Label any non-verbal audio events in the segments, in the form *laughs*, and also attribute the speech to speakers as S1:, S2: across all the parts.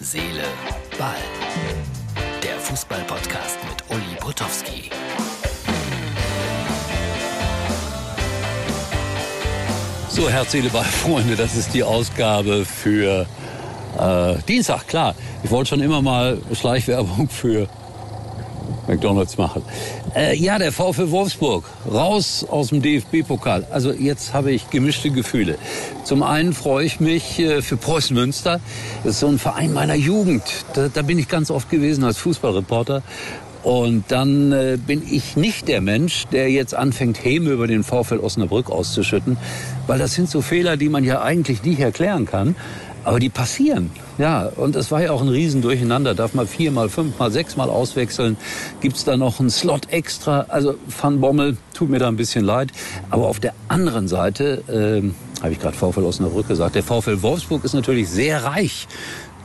S1: Seele, Ball. Der Fußball-Podcast mit Uli Potowski.
S2: So, Herz, Seele, Ball, *laughs* Freunde, das ist die Ausgabe für äh, Dienstag, klar. Ich wollte schon immer mal Schleichwerbung für McDonalds machen. Äh, ja, der VfL Wolfsburg, raus aus dem DFB-Pokal. Also jetzt habe ich gemischte Gefühle. Zum einen freue ich mich äh, für Preußen Münster. Das ist so ein Verein meiner Jugend. Da, da bin ich ganz oft gewesen als Fußballreporter. Und dann äh, bin ich nicht der Mensch, der jetzt anfängt, Häme über den VfL Osnabrück auszuschütten, weil das sind so Fehler, die man ja eigentlich nicht erklären kann. Aber die passieren. Ja, und es war ja auch ein Riesendurcheinander. Darf man viermal, fünfmal, sechsmal auswechseln? Gibt's da noch einen Slot extra? Also Van Bommel tut mir da ein bisschen leid. Aber auf der anderen Seite, äh, habe ich gerade VfL Osnabrück gesagt, der VfL Wolfsburg ist natürlich sehr reich.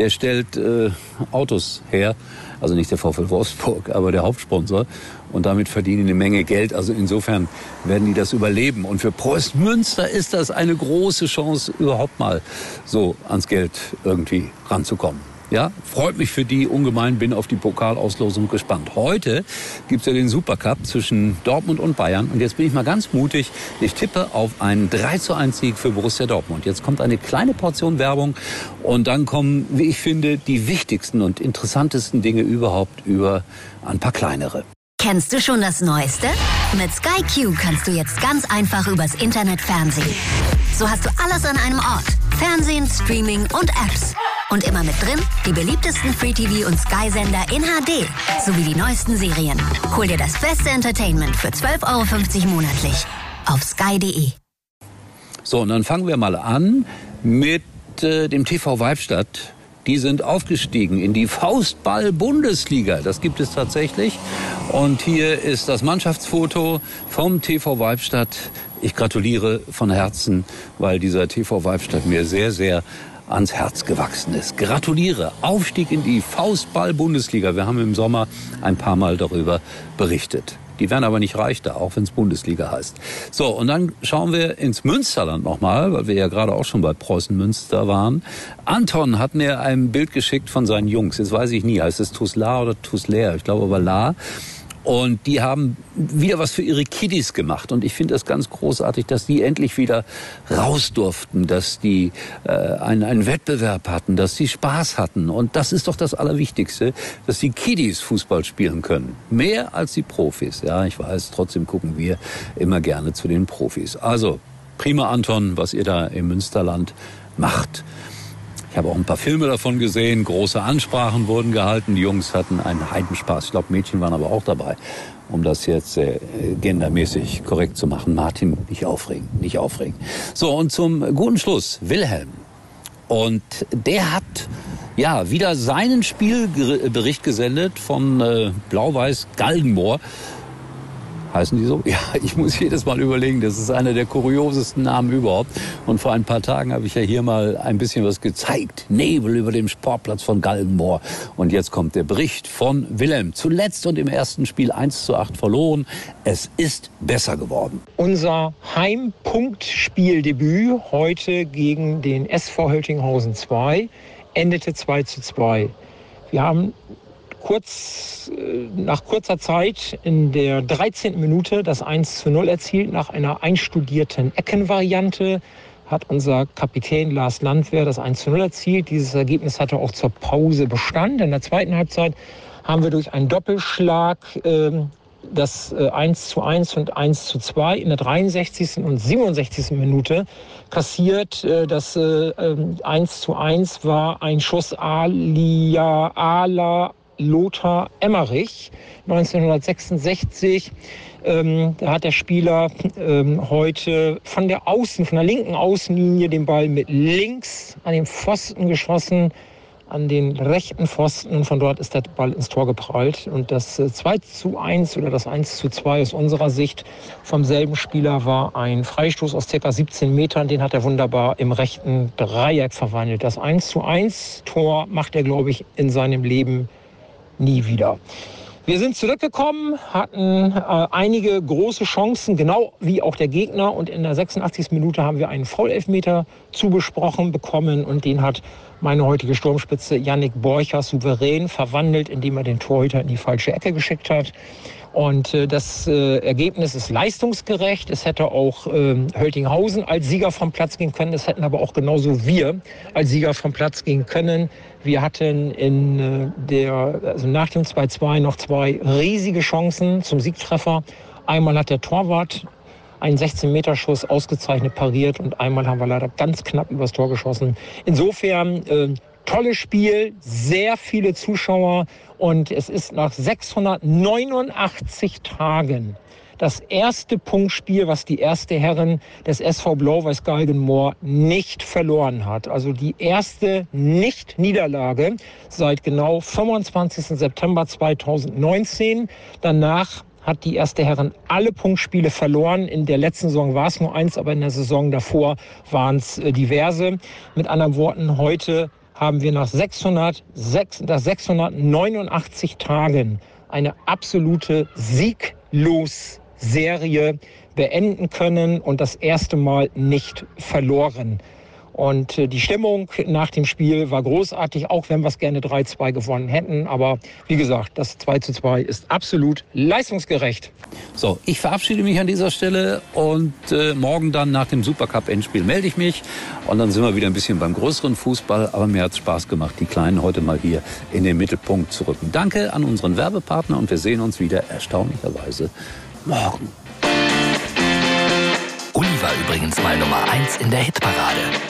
S2: Der stellt äh, Autos her also nicht der VfL Wolfsburg, *laughs* aber der Hauptsponsor. Und damit verdienen die eine Menge Geld. Also insofern werden die das überleben. Und für Preußen Münster ist das eine große Chance, überhaupt mal so ans Geld irgendwie ranzukommen. Ja, freut mich für die ungemein, bin auf die Pokalauslosung gespannt. Heute gibt's ja den Supercup zwischen Dortmund und Bayern. Und jetzt bin ich mal ganz mutig. Ich tippe auf einen 3 zu 1 Sieg für Borussia Dortmund. Jetzt kommt eine kleine Portion Werbung und dann kommen, wie ich finde, die wichtigsten und interessantesten Dinge überhaupt über ein paar kleinere.
S3: Kennst du schon das Neueste? Mit Sky Q kannst du jetzt ganz einfach übers Internet fernsehen. So hast du alles an einem Ort. Fernsehen, Streaming und Apps. Und immer mit drin die beliebtesten Free-TV- und Sky-Sender in HD sowie die neuesten Serien. Hol dir das beste Entertainment für 12,50 Euro monatlich auf sky.de.
S2: So, und dann fangen wir mal an mit äh, dem TV Weibstadt. Die sind aufgestiegen in die Faustball-Bundesliga. Das gibt es tatsächlich. Und hier ist das Mannschaftsfoto vom TV Weibstadt. Ich gratuliere von Herzen, weil dieser TV Weibstadt mir sehr, sehr ans Herz gewachsen ist. Gratuliere. Aufstieg in die Faustball-Bundesliga. Wir haben im Sommer ein paar Mal darüber berichtet. Die werden aber nicht reich auch wenn es Bundesliga heißt. So, und dann schauen wir ins Münsterland nochmal, weil wir ja gerade auch schon bei Preußen Münster waren. Anton hat mir ein Bild geschickt von seinen Jungs. Jetzt weiß ich nie, heißt es Tusla oder Tusler? Ich glaube aber La. Und die haben wieder was für ihre Kiddies gemacht. Und ich finde das ganz großartig, dass die endlich wieder raus durften, dass die äh, einen, einen Wettbewerb hatten, dass sie Spaß hatten. Und das ist doch das Allerwichtigste, dass die Kiddies Fußball spielen können. Mehr als die Profis. Ja, ich weiß, trotzdem gucken wir immer gerne zu den Profis. Also, prima Anton, was ihr da im Münsterland macht. Ich habe auch ein paar Filme davon gesehen, große Ansprachen wurden gehalten, die Jungs hatten einen Heidenspaß. Ich glaube, Mädchen waren aber auch dabei, um das jetzt äh, gendermäßig korrekt zu machen. Martin, nicht aufregen, nicht aufregen. So, und zum guten Schluss, Wilhelm. Und der hat ja wieder seinen Spielbericht gesendet von äh, Blau-Weiß Galgenmoor. Heißen die so? *laughs* Ja, ich muss jedes Mal überlegen, das ist einer der kuriosesten Namen überhaupt. Und vor ein paar Tagen habe ich ja hier mal ein bisschen was gezeigt. Nebel über dem Sportplatz von Galgenmoor. Und jetzt kommt der Bericht von Wilhelm. Zuletzt und im ersten Spiel 1 zu 8 verloren. Es ist besser geworden.
S4: Unser Heimpunktspieldebüt heute gegen den SV Höltinghausen 2 endete 2 zu 2. Wir haben kurz, äh, nach kurzer Zeit in der 13. Minute das 1 zu 0 erzielt, nach einer einstudierten Eckenvariante hat unser Kapitän Lars Landwehr das 1 zu 0 erzielt. Dieses Ergebnis hatte auch zur Pause Bestand. In der zweiten Halbzeit haben wir durch einen Doppelschlag äh, das äh, 1 zu 1 und 1 zu 2 in der 63. und 67. Minute kassiert. Äh, das äh, 1 ähm, zu 1 war ein Schuss Alia Ala Lothar Emmerich 1966. Ähm, da hat der Spieler ähm, heute von der Außen, von der linken Außenlinie den Ball mit links an den Pfosten geschossen, an den rechten Pfosten von dort ist der Ball ins Tor geprallt. Und das 2 äh, zu 1 oder das 1 zu 2 aus unserer Sicht vom selben Spieler war ein Freistoß aus ca. 17 Metern. Den hat er wunderbar im rechten Dreieck verwandelt. Das 1 zu 1 Tor macht er, glaube ich, in seinem Leben nie wieder. Wir sind zurückgekommen, hatten äh, einige große Chancen, genau wie auch der Gegner. Und in der 86. Minute haben wir einen Vollelfmeter zugesprochen bekommen und den hat meine heutige Sturmspitze Yannick Borcher souverän verwandelt, indem er den Torhüter in die falsche Ecke geschickt hat. Und äh, das äh, Ergebnis ist leistungsgerecht. Es hätte auch äh, Höltinghausen als Sieger vom Platz gehen können. Es hätten aber auch genauso wir als Sieger vom Platz gehen können. Wir hatten in äh, der, also nach dem 2-2 noch zwei riesige Chancen zum Siegtreffer. Einmal hat der Torwart einen 16-Meter-Schuss ausgezeichnet pariert und einmal haben wir leider ganz knapp übers Tor geschossen. Insofern äh, tolles Spiel, sehr viele Zuschauer und es ist nach 689 Tagen das erste Punktspiel, was die erste Herren des SV Blau-Weiß Galgenmoor nicht verloren hat. Also die erste Nicht-Niederlage seit genau 25. September 2019. Danach hat die erste Herren alle Punktspiele verloren. In der letzten Saison war es nur eins, aber in der Saison davor waren es äh, diverse. Mit anderen Worten, heute haben wir nach 600, 6, nach 689 Tagen eine absolute Sieglos-Serie beenden können und das erste Mal nicht verloren. Und äh, die Stimmung nach dem Spiel war großartig, auch wenn wir es gerne 3-2 gewonnen hätten. Aber wie gesagt, das 2-2 ist absolut leistungsgerecht.
S2: So, ich verabschiede mich an dieser Stelle und äh, morgen dann nach dem Supercup-Endspiel melde ich mich. Und dann sind wir wieder ein bisschen beim größeren Fußball. Aber mir hat es Spaß gemacht, die Kleinen heute mal hier in den Mittelpunkt zu rücken. Danke an unseren Werbepartner und wir sehen uns wieder erstaunlicherweise morgen.
S1: Uli war übrigens mal Nummer 1 in der Hitparade.